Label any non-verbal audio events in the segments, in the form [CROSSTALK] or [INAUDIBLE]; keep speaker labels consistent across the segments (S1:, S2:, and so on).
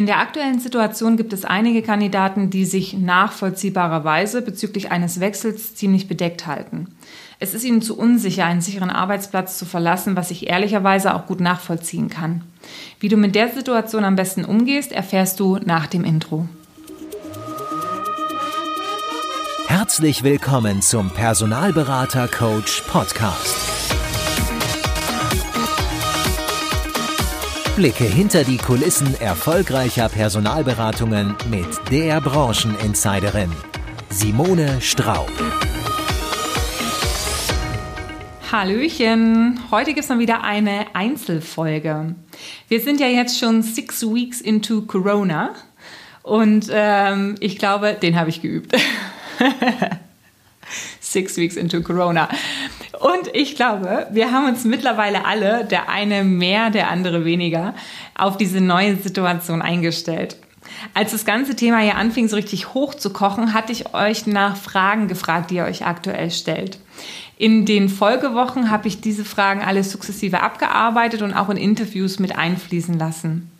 S1: In der aktuellen Situation gibt es einige Kandidaten, die sich nachvollziehbarerweise bezüglich eines Wechsels ziemlich bedeckt halten. Es ist ihnen zu unsicher, einen sicheren Arbeitsplatz zu verlassen, was ich ehrlicherweise auch gut nachvollziehen kann. Wie du mit der Situation am besten umgehst, erfährst du nach dem Intro.
S2: Herzlich willkommen zum Personalberater Coach Podcast. Blicke hinter die Kulissen erfolgreicher Personalberatungen mit der Brancheninsiderin Simone Straub.
S1: Hallöchen, heute gibt es mal wieder eine Einzelfolge. Wir sind ja jetzt schon six weeks into Corona und ähm, ich glaube, den habe ich geübt. [LAUGHS] six weeks into Corona. Und ich glaube, wir haben uns mittlerweile alle, der eine mehr, der andere weniger, auf diese neue Situation eingestellt. Als das ganze Thema ja anfing, so richtig hoch zu kochen, hatte ich euch nach Fragen gefragt, die ihr euch aktuell stellt. In den Folgewochen habe ich diese Fragen alle sukzessive abgearbeitet und auch in Interviews mit einfließen lassen.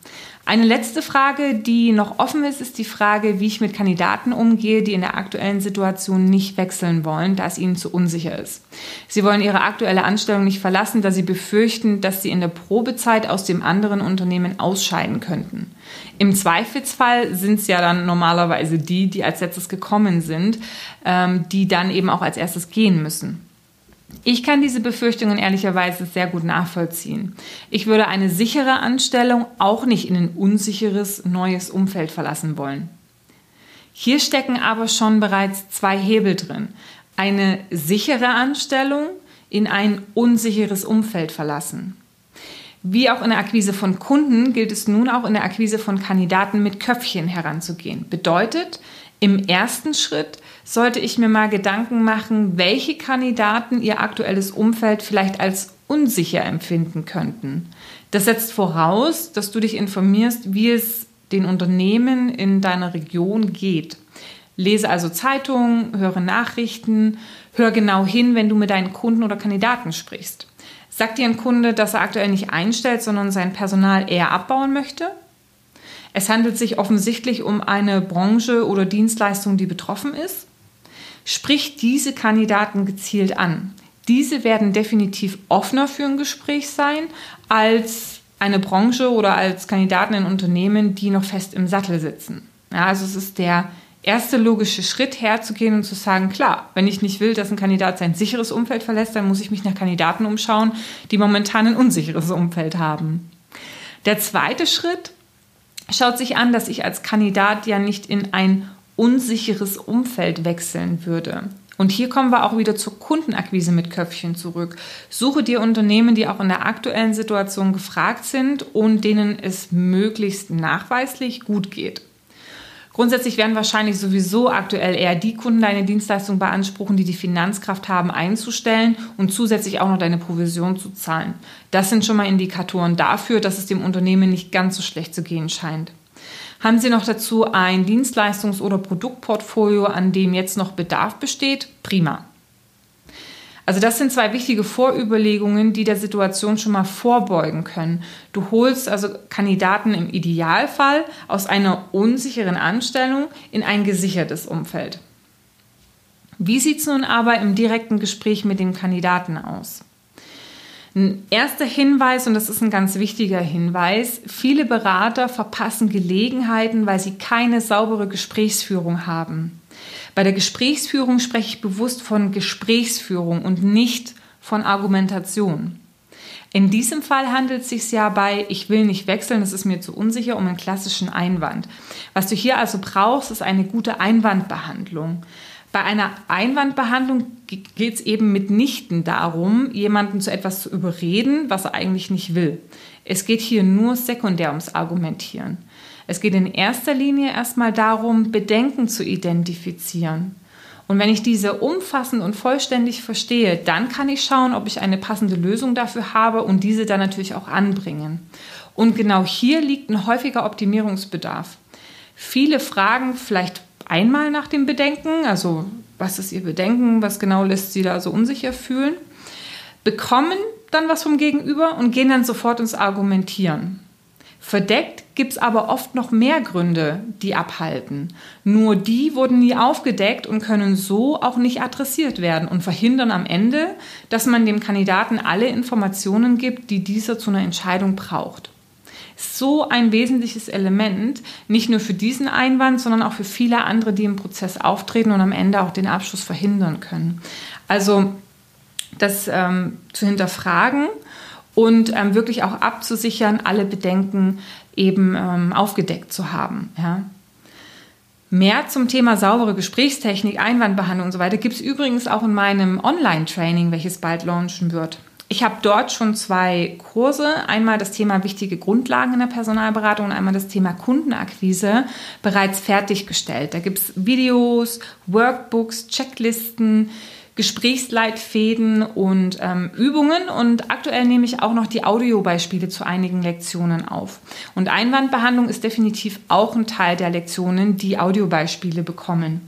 S1: Eine letzte Frage, die noch offen ist, ist die Frage, wie ich mit Kandidaten umgehe, die in der aktuellen Situation nicht wechseln wollen, da es ihnen zu unsicher ist. Sie wollen ihre aktuelle Anstellung nicht verlassen, da sie befürchten, dass sie in der Probezeit aus dem anderen Unternehmen ausscheiden könnten. Im Zweifelsfall sind es ja dann normalerweise die, die als letztes gekommen sind, ähm, die dann eben auch als erstes gehen müssen. Ich kann diese Befürchtungen ehrlicherweise sehr gut nachvollziehen. Ich würde eine sichere Anstellung auch nicht in ein unsicheres neues Umfeld verlassen wollen. Hier stecken aber schon bereits zwei Hebel drin. Eine sichere Anstellung in ein unsicheres Umfeld verlassen. Wie auch in der Akquise von Kunden gilt es nun auch in der Akquise von Kandidaten mit Köpfchen heranzugehen. Bedeutet, im ersten Schritt sollte ich mir mal Gedanken machen, welche Kandidaten ihr aktuelles Umfeld vielleicht als unsicher empfinden könnten. Das setzt voraus, dass du dich informierst, wie es den Unternehmen in deiner Region geht. Lese also Zeitungen, höre Nachrichten, hör genau hin, wenn du mit deinen Kunden oder Kandidaten sprichst. Sagt dir ein Kunde, dass er aktuell nicht einstellt, sondern sein Personal eher abbauen möchte? Es handelt sich offensichtlich um eine Branche oder Dienstleistung, die betroffen ist. Sprich diese Kandidaten gezielt an. Diese werden definitiv offener für ein Gespräch sein als eine Branche oder als Kandidaten in Unternehmen, die noch fest im Sattel sitzen. Ja, also es ist der erste logische Schritt herzugehen und zu sagen, klar, wenn ich nicht will, dass ein Kandidat sein sicheres Umfeld verlässt, dann muss ich mich nach Kandidaten umschauen, die momentan ein unsicheres Umfeld haben. Der zweite Schritt schaut sich an, dass ich als Kandidat ja nicht in ein unsicheres Umfeld wechseln würde. Und hier kommen wir auch wieder zur Kundenakquise mit Köpfchen zurück. Suche dir Unternehmen, die auch in der aktuellen Situation gefragt sind und denen es möglichst nachweislich gut geht. Grundsätzlich werden wahrscheinlich sowieso aktuell eher die Kunden deine Dienstleistung beanspruchen, die die Finanzkraft haben, einzustellen und zusätzlich auch noch deine Provision zu zahlen. Das sind schon mal Indikatoren dafür, dass es dem Unternehmen nicht ganz so schlecht zu gehen scheint. Haben Sie noch dazu ein Dienstleistungs- oder Produktportfolio, an dem jetzt noch Bedarf besteht? Prima. Also das sind zwei wichtige Vorüberlegungen, die der Situation schon mal vorbeugen können. Du holst also Kandidaten im Idealfall aus einer unsicheren Anstellung in ein gesichertes Umfeld. Wie sieht es nun aber im direkten Gespräch mit dem Kandidaten aus? Ein erster Hinweis, und das ist ein ganz wichtiger Hinweis, viele Berater verpassen Gelegenheiten, weil sie keine saubere Gesprächsführung haben. Bei der Gesprächsführung spreche ich bewusst von Gesprächsführung und nicht von Argumentation. In diesem Fall handelt es sich ja bei Ich will nicht wechseln, das ist mir zu unsicher, um einen klassischen Einwand. Was du hier also brauchst, ist eine gute Einwandbehandlung. Bei einer Einwandbehandlung geht es eben mitnichten darum, jemanden zu etwas zu überreden, was er eigentlich nicht will. Es geht hier nur sekundär ums Argumentieren. Es geht in erster Linie erstmal darum, Bedenken zu identifizieren. Und wenn ich diese umfassend und vollständig verstehe, dann kann ich schauen, ob ich eine passende Lösung dafür habe und diese dann natürlich auch anbringen. Und genau hier liegt ein häufiger Optimierungsbedarf. Viele fragen vielleicht einmal nach dem Bedenken, also was ist ihr Bedenken, was genau lässt sie da so unsicher fühlen, bekommen dann was vom Gegenüber und gehen dann sofort ins Argumentieren. Verdeckt gibt es aber oft noch mehr Gründe, die abhalten. Nur die wurden nie aufgedeckt und können so auch nicht adressiert werden und verhindern am Ende, dass man dem Kandidaten alle Informationen gibt, die dieser zu einer Entscheidung braucht. So ein wesentliches Element, nicht nur für diesen Einwand, sondern auch für viele andere, die im Prozess auftreten und am Ende auch den Abschluss verhindern können. Also das ähm, zu hinterfragen und ähm, wirklich auch abzusichern, alle Bedenken eben ähm, aufgedeckt zu haben. Ja. Mehr zum Thema saubere Gesprächstechnik, Einwandbehandlung und so weiter gibt es übrigens auch in meinem Online-Training, welches bald launchen wird. Ich habe dort schon zwei Kurse, einmal das Thema wichtige Grundlagen in der Personalberatung und einmal das Thema Kundenakquise bereits fertiggestellt. Da gibt es Videos, Workbooks, Checklisten, Gesprächsleitfäden und ähm, Übungen und aktuell nehme ich auch noch die Audiobeispiele zu einigen Lektionen auf. Und Einwandbehandlung ist definitiv auch ein Teil der Lektionen, die Audiobeispiele bekommen.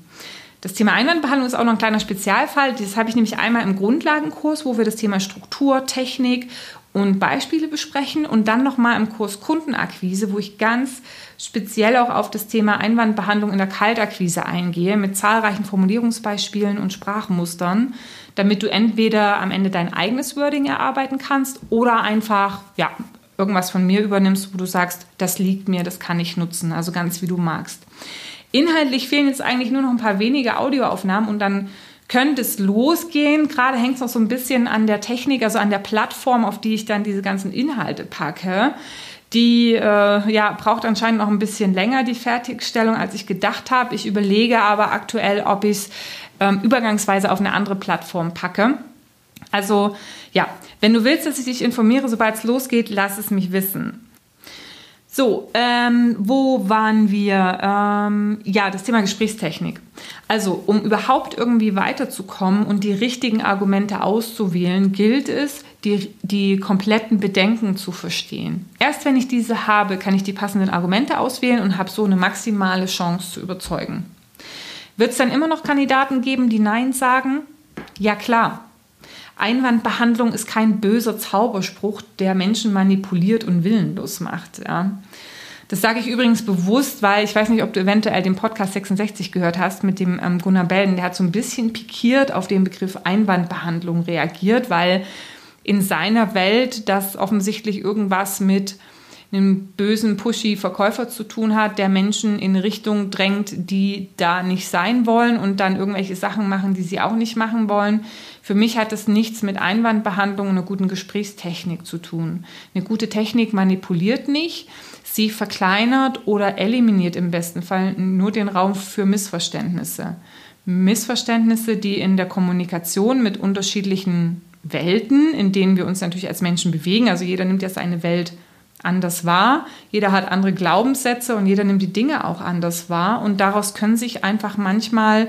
S1: Das Thema Einwandbehandlung ist auch noch ein kleiner Spezialfall. Das habe ich nämlich einmal im Grundlagenkurs, wo wir das Thema Struktur, Technik und Beispiele besprechen und dann nochmal im Kurs Kundenakquise, wo ich ganz speziell auch auf das Thema Einwandbehandlung in der Kaltakquise eingehe, mit zahlreichen Formulierungsbeispielen und Sprachmustern, damit du entweder am Ende dein eigenes Wording erarbeiten kannst oder einfach, ja, irgendwas von mir übernimmst, wo du sagst, das liegt mir, das kann ich nutzen, also ganz wie du magst. Inhaltlich fehlen jetzt eigentlich nur noch ein paar wenige Audioaufnahmen und dann könnte es losgehen. Gerade hängt es noch so ein bisschen an der Technik, also an der Plattform, auf die ich dann diese ganzen Inhalte packe. Die äh, ja, braucht anscheinend noch ein bisschen länger, die Fertigstellung, als ich gedacht habe. Ich überlege aber aktuell, ob ich es ähm, übergangsweise auf eine andere Plattform packe. Also ja, wenn du willst, dass ich dich informiere, sobald es losgeht, lass es mich wissen. So, ähm, wo waren wir? Ähm, ja, das Thema Gesprächstechnik. Also, um überhaupt irgendwie weiterzukommen und die richtigen Argumente auszuwählen, gilt es, die, die kompletten Bedenken zu verstehen. Erst wenn ich diese habe, kann ich die passenden Argumente auswählen und habe so eine maximale Chance zu überzeugen. Wird es dann immer noch Kandidaten geben, die Nein sagen? Ja klar. Einwandbehandlung ist kein böser Zauberspruch, der Menschen manipuliert und willenlos macht. Ja. Das sage ich übrigens bewusst, weil ich weiß nicht, ob du eventuell den Podcast 66 gehört hast mit dem ähm, Gunnar Belden. Der hat so ein bisschen pikiert auf den Begriff Einwandbehandlung reagiert, weil in seiner Welt das offensichtlich irgendwas mit einem bösen, pushy Verkäufer zu tun hat, der Menschen in Richtung drängt, die da nicht sein wollen und dann irgendwelche Sachen machen, die sie auch nicht machen wollen. Für mich hat es nichts mit Einwandbehandlung und einer guten Gesprächstechnik zu tun. Eine gute Technik manipuliert nicht, sie verkleinert oder eliminiert im besten Fall nur den Raum für Missverständnisse. Missverständnisse, die in der Kommunikation mit unterschiedlichen Welten, in denen wir uns natürlich als Menschen bewegen, also jeder nimmt ja seine Welt anders wahr. Jeder hat andere Glaubenssätze und jeder nimmt die Dinge auch anders wahr. Und daraus können sich einfach manchmal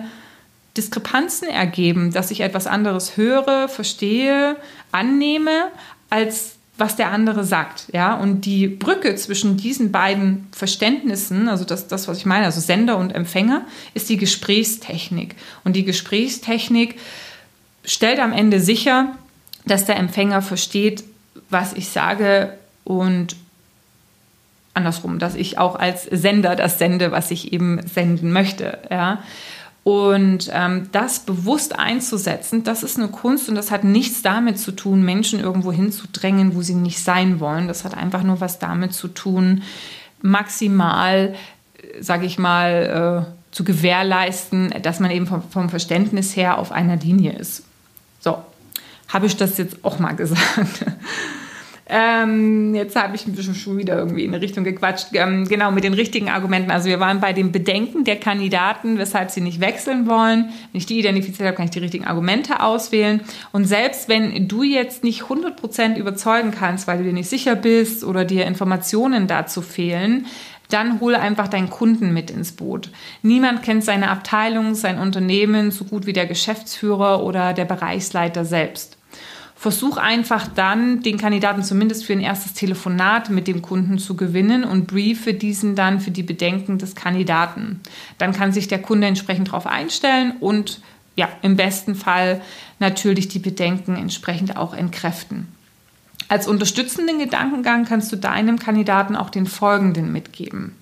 S1: Diskrepanzen ergeben, dass ich etwas anderes höre, verstehe, annehme, als was der andere sagt. Ja? Und die Brücke zwischen diesen beiden Verständnissen, also das, das, was ich meine, also Sender und Empfänger, ist die Gesprächstechnik. Und die Gesprächstechnik stellt am Ende sicher, dass der Empfänger versteht, was ich sage und andersrum, dass ich auch als Sender das sende, was ich eben senden möchte. Ja. Und ähm, das bewusst einzusetzen, das ist eine Kunst und das hat nichts damit zu tun, Menschen irgendwo hinzudrängen, wo sie nicht sein wollen. Das hat einfach nur was damit zu tun, maximal, sage ich mal, äh, zu gewährleisten, dass man eben vom, vom Verständnis her auf einer Linie ist. So, habe ich das jetzt auch mal gesagt. [LAUGHS] Ähm, jetzt habe ich schon wieder irgendwie in eine Richtung gequatscht. Ähm, genau, mit den richtigen Argumenten. Also wir waren bei den Bedenken der Kandidaten, weshalb sie nicht wechseln wollen. Wenn ich die identifiziert habe, kann ich die richtigen Argumente auswählen. Und selbst wenn du jetzt nicht 100% überzeugen kannst, weil du dir nicht sicher bist oder dir Informationen dazu fehlen, dann hole einfach deinen Kunden mit ins Boot. Niemand kennt seine Abteilung, sein Unternehmen so gut wie der Geschäftsführer oder der Bereichsleiter selbst. Versuch einfach dann, den Kandidaten zumindest für ein erstes Telefonat mit dem Kunden zu gewinnen und briefe diesen dann für die Bedenken des Kandidaten. Dann kann sich der Kunde entsprechend darauf einstellen und ja, im besten Fall natürlich die Bedenken entsprechend auch entkräften. Als unterstützenden Gedankengang kannst du deinem Kandidaten auch den folgenden mitgeben.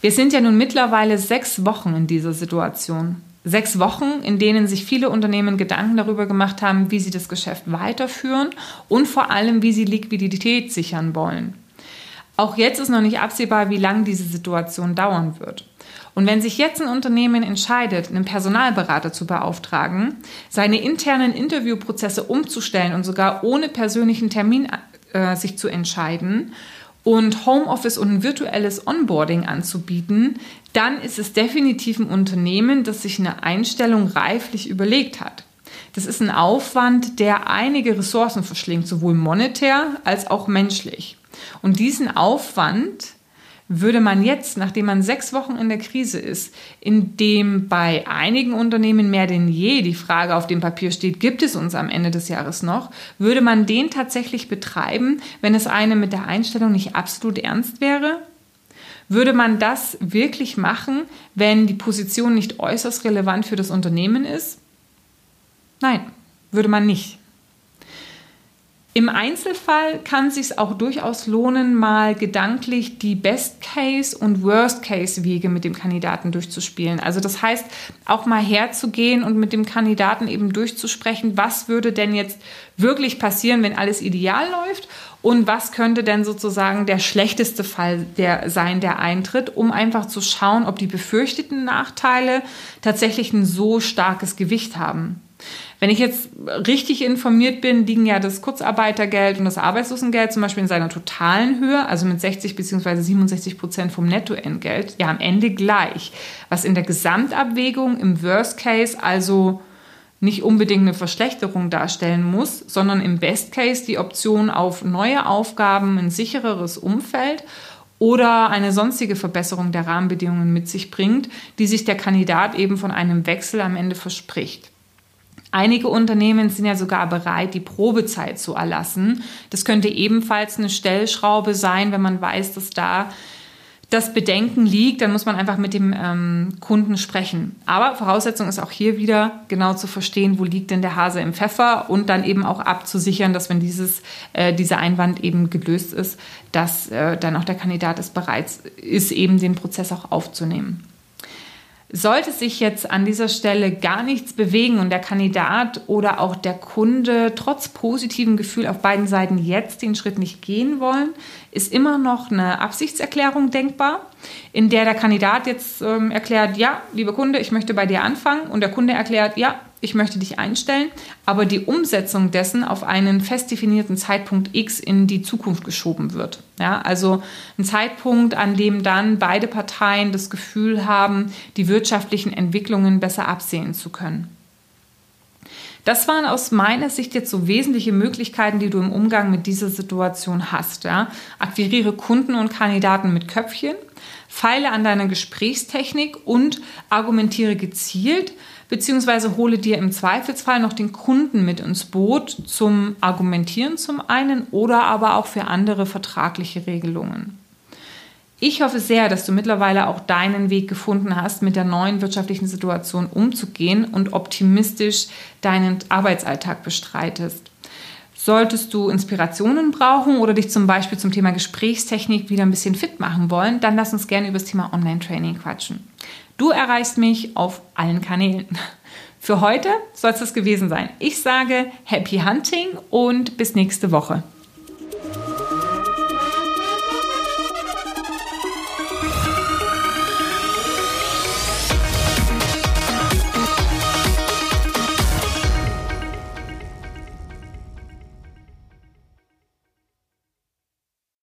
S1: Wir sind ja nun mittlerweile sechs Wochen in dieser Situation. Sechs Wochen, in denen sich viele Unternehmen Gedanken darüber gemacht haben, wie sie das Geschäft weiterführen und vor allem, wie sie Liquidität sichern wollen. Auch jetzt ist noch nicht absehbar, wie lange diese Situation dauern wird. Und wenn sich jetzt ein Unternehmen entscheidet, einen Personalberater zu beauftragen, seine internen Interviewprozesse umzustellen und sogar ohne persönlichen Termin äh, sich zu entscheiden und Homeoffice und ein virtuelles Onboarding anzubieten, dann ist es definitiv ein Unternehmen, das sich eine Einstellung reiflich überlegt hat. Das ist ein Aufwand, der einige Ressourcen verschlingt, sowohl monetär als auch menschlich. Und diesen Aufwand würde man jetzt, nachdem man sechs Wochen in der Krise ist, in dem bei einigen Unternehmen mehr denn je die Frage auf dem Papier steht, gibt es uns am Ende des Jahres noch, würde man den tatsächlich betreiben, wenn es einem mit der Einstellung nicht absolut ernst wäre? Würde man das wirklich machen, wenn die Position nicht äußerst relevant für das Unternehmen ist? Nein, würde man nicht. Im Einzelfall kann es sich auch durchaus lohnen, mal gedanklich die Best-Case- und Worst-Case-Wege mit dem Kandidaten durchzuspielen. Also das heißt, auch mal herzugehen und mit dem Kandidaten eben durchzusprechen, was würde denn jetzt wirklich passieren, wenn alles ideal läuft und was könnte denn sozusagen der schlechteste Fall der sein, der eintritt, um einfach zu schauen, ob die befürchteten Nachteile tatsächlich ein so starkes Gewicht haben. Wenn ich jetzt richtig informiert bin, liegen ja das Kurzarbeitergeld und das Arbeitslosengeld zum Beispiel in seiner totalen Höhe, also mit 60 bzw. 67 Prozent vom Nettoentgelt, ja am Ende gleich. Was in der Gesamtabwägung im Worst Case also nicht unbedingt eine Verschlechterung darstellen muss, sondern im Best Case die Option auf neue Aufgaben, ein sichereres Umfeld oder eine sonstige Verbesserung der Rahmenbedingungen mit sich bringt, die sich der Kandidat eben von einem Wechsel am Ende verspricht. Einige Unternehmen sind ja sogar bereit, die Probezeit zu erlassen. Das könnte ebenfalls eine Stellschraube sein, wenn man weiß, dass da das Bedenken liegt, dann muss man einfach mit dem ähm, Kunden sprechen. Aber Voraussetzung ist auch hier wieder genau zu verstehen, wo liegt denn der Hase im Pfeffer und dann eben auch abzusichern, dass wenn dieses, äh, dieser Einwand eben gelöst ist, dass äh, dann auch der Kandidat es bereit ist, eben den Prozess auch aufzunehmen. Sollte sich jetzt an dieser Stelle gar nichts bewegen und der Kandidat oder auch der Kunde trotz positivem Gefühl auf beiden Seiten jetzt den Schritt nicht gehen wollen, ist immer noch eine Absichtserklärung denkbar, in der der Kandidat jetzt ähm, erklärt, ja, lieber Kunde, ich möchte bei dir anfangen und der Kunde erklärt, ja, ich möchte dich einstellen, aber die Umsetzung dessen auf einen fest definierten Zeitpunkt X in die Zukunft geschoben wird. Ja, also ein Zeitpunkt, an dem dann beide Parteien das Gefühl haben, die wirtschaftlichen Entwicklungen besser absehen zu können. Das waren aus meiner Sicht jetzt so wesentliche Möglichkeiten, die du im Umgang mit dieser Situation hast. Ja? Akquiriere Kunden und Kandidaten mit Köpfchen, feile an deiner Gesprächstechnik und argumentiere gezielt, beziehungsweise hole dir im Zweifelsfall noch den Kunden mit ins Boot zum Argumentieren zum einen oder aber auch für andere vertragliche Regelungen. Ich hoffe sehr, dass du mittlerweile auch deinen Weg gefunden hast, mit der neuen wirtschaftlichen Situation umzugehen und optimistisch deinen Arbeitsalltag bestreitest. Solltest du Inspirationen brauchen oder dich zum Beispiel zum Thema Gesprächstechnik wieder ein bisschen fit machen wollen, dann lass uns gerne über das Thema Online-Training quatschen. Du erreichst mich auf allen Kanälen. [LAUGHS] Für heute soll es das gewesen sein. Ich sage Happy Hunting und bis nächste Woche.